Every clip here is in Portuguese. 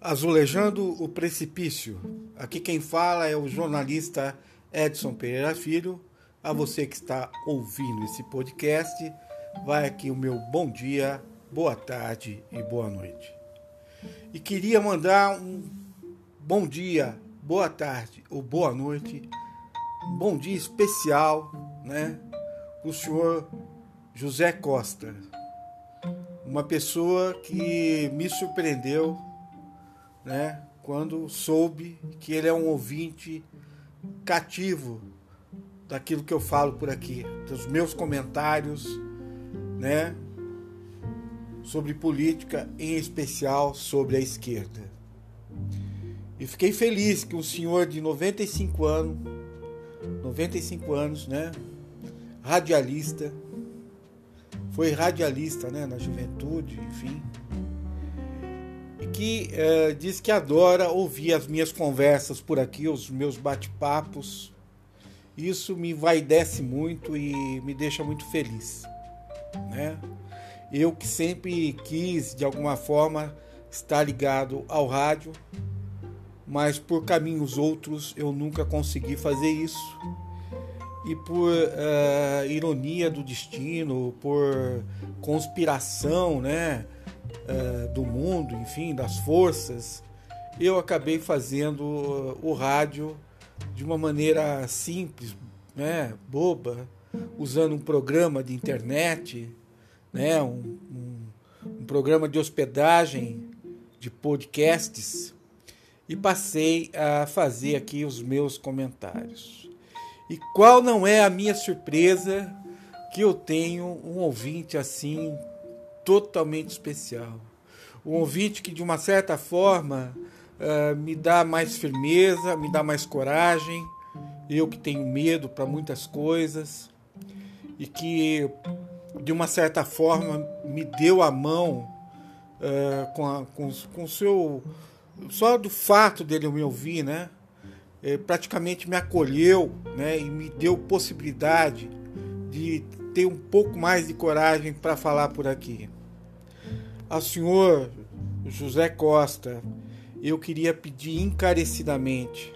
Azulejando o Precipício. Aqui quem fala é o jornalista Edson Pereira Filho. A você que está ouvindo esse podcast, vai aqui o meu bom dia, boa tarde e boa noite. E queria mandar um bom dia, boa tarde ou boa noite, um bom dia especial, né, o senhor José Costa, uma pessoa que me surpreendeu né, quando soube que ele é um ouvinte cativo daquilo que eu falo por aqui, dos meus comentários, né, sobre política, em especial sobre a esquerda. E fiquei feliz que um senhor de 95 anos, 95 anos, né, radialista, foi radialista, né, na juventude, enfim, que uh, diz que adora ouvir as minhas conversas por aqui, os meus bate-papos. Isso me vaidece muito e me deixa muito feliz. Né? Eu que sempre quis, de alguma forma, estar ligado ao rádio, mas por caminhos outros eu nunca consegui fazer isso. E por uh, ironia do destino, por conspiração, né? Uh, do mundo, enfim, das forças, eu acabei fazendo o rádio de uma maneira simples, né, boba, usando um programa de internet, né, um, um, um programa de hospedagem de podcasts e passei a fazer aqui os meus comentários. E qual não é a minha surpresa que eu tenho um ouvinte assim totalmente especial. Um ouvinte que, de uma certa forma, uh, me dá mais firmeza, me dá mais coragem. Eu que tenho medo para muitas coisas e que, de uma certa forma, me deu a mão uh, com, a, com, com o seu. Só do fato dele me ouvir, né? Ele praticamente me acolheu né? e me deu possibilidade de ter um pouco mais de coragem para falar por aqui. Ao senhor José Costa, eu queria pedir encarecidamente.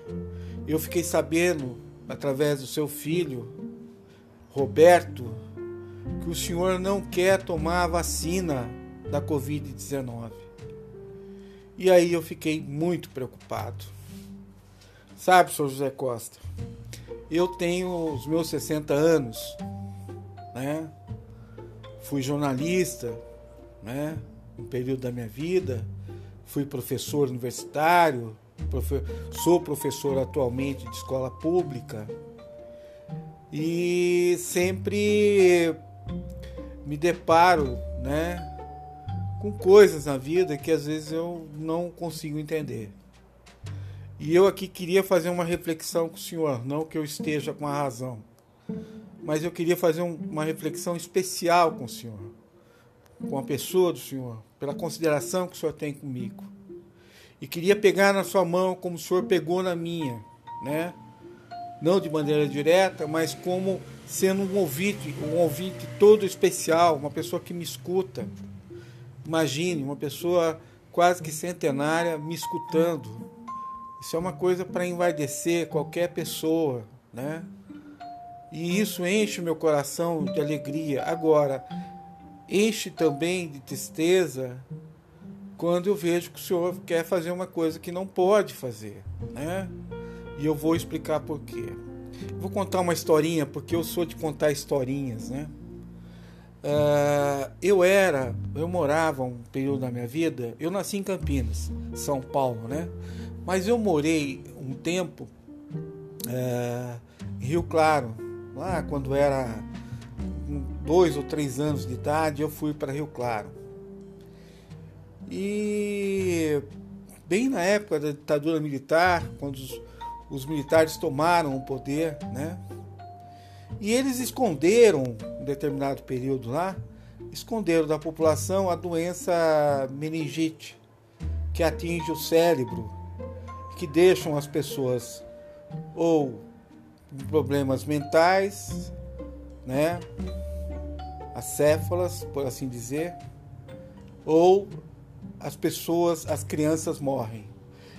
Eu fiquei sabendo, através do seu filho, Roberto, que o senhor não quer tomar a vacina da Covid-19. E aí eu fiquei muito preocupado. Sabe, senhor José Costa, eu tenho os meus 60 anos, né? Fui jornalista, né? Um período da minha vida, fui professor universitário, profe sou professor atualmente de escola pública. E sempre me deparo, né, com coisas na vida que às vezes eu não consigo entender. E eu aqui queria fazer uma reflexão com o senhor, não que eu esteja com a razão, mas eu queria fazer um, uma reflexão especial com o senhor com a pessoa do Senhor, pela consideração que o Senhor tem comigo. E queria pegar na sua mão como o Senhor pegou na minha, né? Não de maneira direta, mas como sendo um ouvinte, um ouvinte todo especial, uma pessoa que me escuta. Imagine, uma pessoa quase que centenária me escutando. Isso é uma coisa para envaidecer qualquer pessoa, né? E isso enche o meu coração de alegria. Agora, enche também de tristeza quando eu vejo que o senhor quer fazer uma coisa que não pode fazer, né? E eu vou explicar por quê. Vou contar uma historinha, porque eu sou de contar historinhas, né? Uh, eu era, eu morava um período da minha vida, eu nasci em Campinas, São Paulo, né? Mas eu morei um tempo uh, em Rio Claro, lá quando era dois ou três anos de idade, eu fui para Rio Claro. E bem na época da ditadura militar, quando os, os militares tomaram o poder, né? E eles esconderam, em determinado período lá, esconderam da população a doença meningite, que atinge o cérebro, que deixam as pessoas ou problemas mentais, né? Acéfalas, por assim dizer, ou as pessoas, as crianças morrem.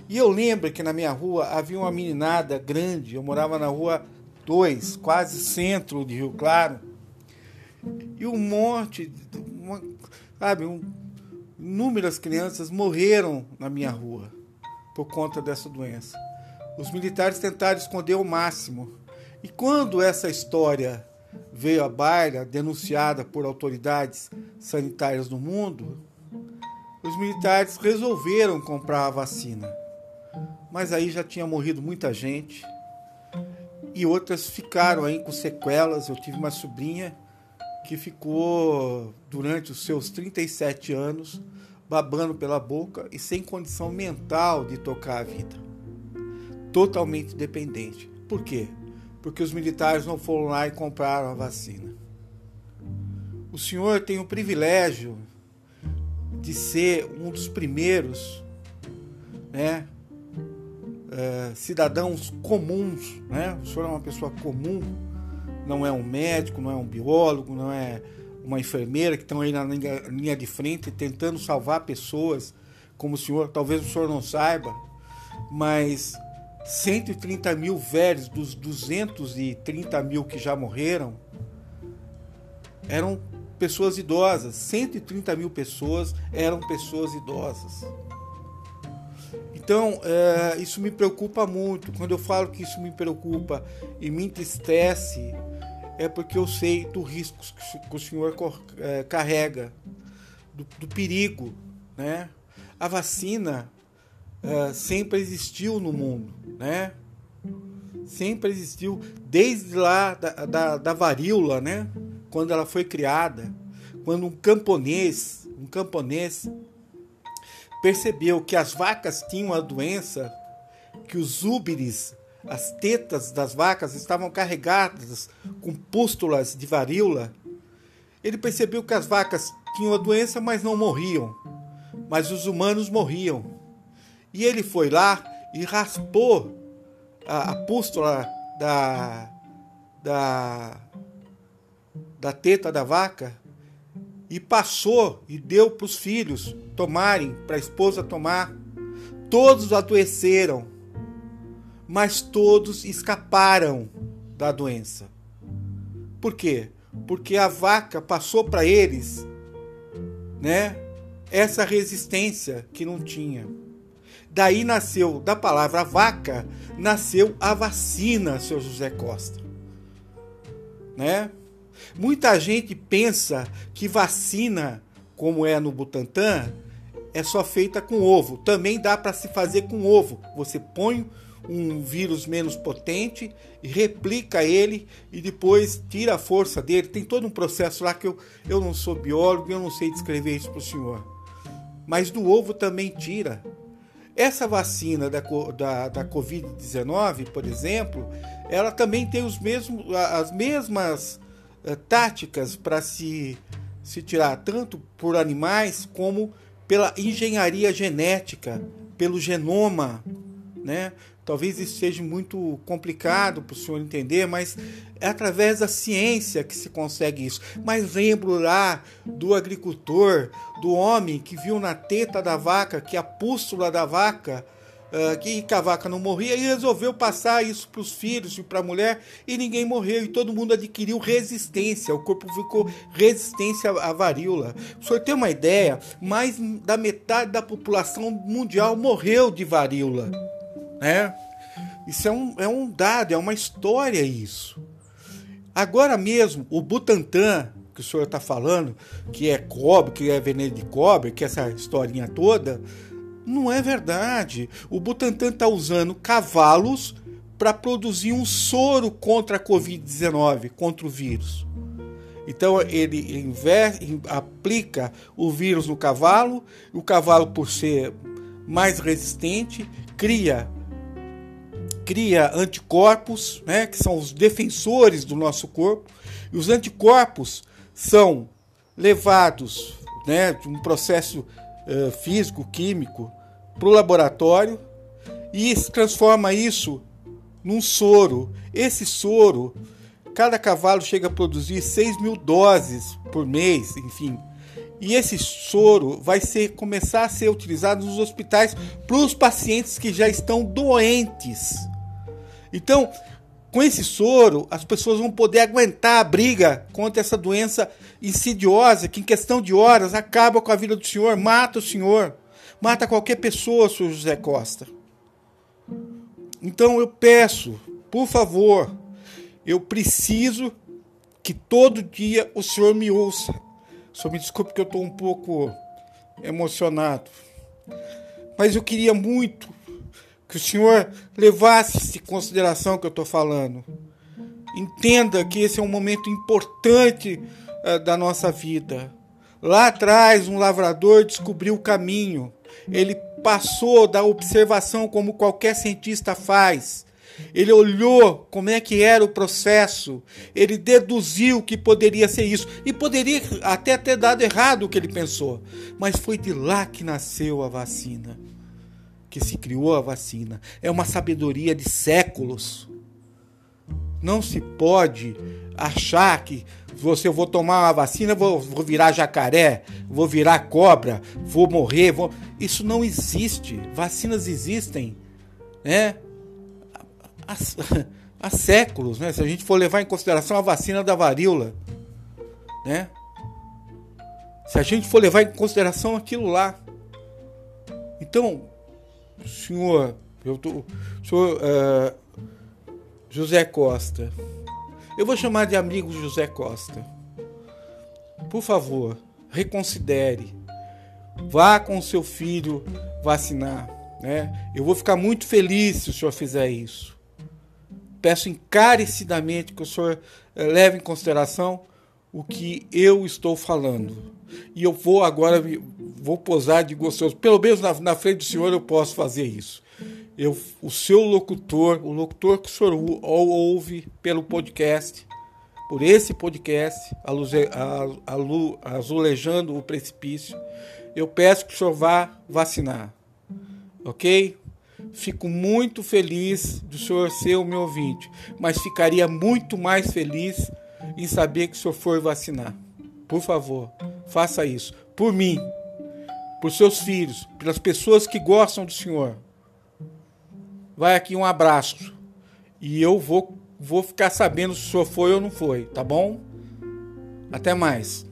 E eu lembro que na minha rua havia uma meninada grande, eu morava na rua 2, quase centro de Rio Claro, e um monte, uma, sabe, um, inúmeras crianças morreram na minha rua por conta dessa doença. Os militares tentaram esconder o máximo. E quando essa história veio à baila, denunciada por autoridades sanitárias do mundo, os militares resolveram comprar a vacina. Mas aí já tinha morrido muita gente e outras ficaram aí com sequelas. Eu tive uma sobrinha que ficou durante os seus 37 anos babando pela boca e sem condição mental de tocar a vida. Totalmente dependente. Por quê? Porque os militares não foram lá e compraram a vacina. O senhor tem o privilégio de ser um dos primeiros, né, uh, cidadãos comuns, né? O senhor é uma pessoa comum, não é um médico, não é um biólogo, não é uma enfermeira que estão aí na linha de frente tentando salvar pessoas, como o senhor, talvez o senhor não saiba, mas 130 mil velhos dos 230 mil que já morreram eram pessoas idosas. 130 mil pessoas eram pessoas idosas. Então, é, isso me preocupa muito. Quando eu falo que isso me preocupa e me entristece, é porque eu sei do risco que o senhor é, carrega, do, do, perigo. Né? A vacina é, sempre existiu no mundo, né? sempre existiu, desde lá da, da, da varíola, né? quando ela foi criada, quando um camponês, um camponês percebeu que as vacas tinham a doença, que os úberes, as tetas das vacas estavam carregadas com pústulas de varíola, ele percebeu que as vacas tinham a doença, mas não morriam, mas os humanos morriam. E ele foi lá e raspou a, a pústula da, da, da teta da vaca e passou e deu para os filhos tomarem, para a esposa tomar. Todos adoeceram, mas todos escaparam da doença. Por quê? Porque a vaca passou para eles, né? Essa resistência que não tinha. Daí nasceu, da palavra vaca, nasceu a vacina, seu José Costa. Né? Muita gente pensa que vacina, como é no Butantan, é só feita com ovo. Também dá para se fazer com ovo. Você põe um vírus menos potente replica ele e depois tira a força dele. Tem todo um processo lá que eu, eu não sou biólogo eu não sei descrever isso para o senhor. Mas do ovo também tira. Essa vacina da, da, da Covid-19, por exemplo, ela também tem os mesmos, as mesmas uh, táticas para se, se tirar, tanto por animais como pela engenharia genética, pelo genoma, né? Talvez isso seja muito complicado para o senhor entender, mas é através da ciência que se consegue isso. Mas lembro lá do agricultor, do homem que viu na teta da vaca que a pústula da vaca uh, que a vaca não morria e resolveu passar isso para os filhos e para a mulher e ninguém morreu e todo mundo adquiriu resistência, o corpo ficou resistência à varíola. O senhor tem uma ideia? Mais da metade da população mundial morreu de varíola, né? Isso é um, é um dado, é uma história isso. Agora mesmo, o Butantan, que o senhor está falando, que é cobre, que é veneno de cobre, que é essa historinha toda, não é verdade. O Butantan está usando cavalos para produzir um soro contra a Covid-19, contra o vírus. Então ele inverte, aplica o vírus no cavalo, o cavalo, por ser mais resistente, cria cria anticorpos, né, que são os defensores do nosso corpo, e os anticorpos são levados, né, de um processo uh, físico, químico, para o laboratório e transforma isso num soro. Esse soro, cada cavalo chega a produzir 6 mil doses por mês, enfim. E esse soro vai ser, começar a ser utilizado nos hospitais para os pacientes que já estão doentes. Então, com esse soro, as pessoas vão poder aguentar a briga contra essa doença insidiosa que, em questão de horas, acaba com a vida do senhor, mata o senhor, mata qualquer pessoa, senhor José Costa. Então eu peço, por favor, eu preciso que todo dia o senhor me ouça. Só me desculpe que eu estou um pouco emocionado. Mas eu queria muito que o senhor levasse em consideração o que eu estou falando. Entenda que esse é um momento importante uh, da nossa vida. Lá atrás, um lavrador descobriu o caminho. Ele passou da observação como qualquer cientista faz ele olhou como é que era o processo, ele deduziu que poderia ser isso e poderia até ter dado errado o que ele pensou, mas foi de lá que nasceu a vacina, que se criou a vacina. É uma sabedoria de séculos. Não se pode achar que você vou tomar uma vacina, vou, vou virar jacaré, vou virar cobra, vou morrer, vou... isso não existe. Vacinas existem, né? há, há séculos, né? Se a gente for levar em consideração a vacina da varíola, né? Se a gente for levar em consideração aquilo lá. Então, senhor, eu tô, senhor uh, José Costa, eu vou chamar de amigo José Costa. Por favor, reconsidere. Vá com seu filho vacinar. Né? Eu vou ficar muito feliz se o senhor fizer isso peço encarecidamente que o senhor eh, leve em consideração o que eu estou falando. E eu vou agora vou posar de gostoso. Pelo menos na, na frente do senhor eu posso fazer isso. Eu, o seu locutor, o locutor que o senhor ouve pelo podcast, por esse podcast, aluze, alu, azulejando o precipício, eu peço que o senhor vá vacinar. Ok? Fico muito feliz do senhor ser o meu ouvinte, mas ficaria muito mais feliz em saber que o senhor for vacinar. Por favor, faça isso. Por mim, por seus filhos, pelas pessoas que gostam do senhor. Vai aqui um abraço. E eu vou, vou ficar sabendo se o senhor foi ou não foi, tá bom? Até mais.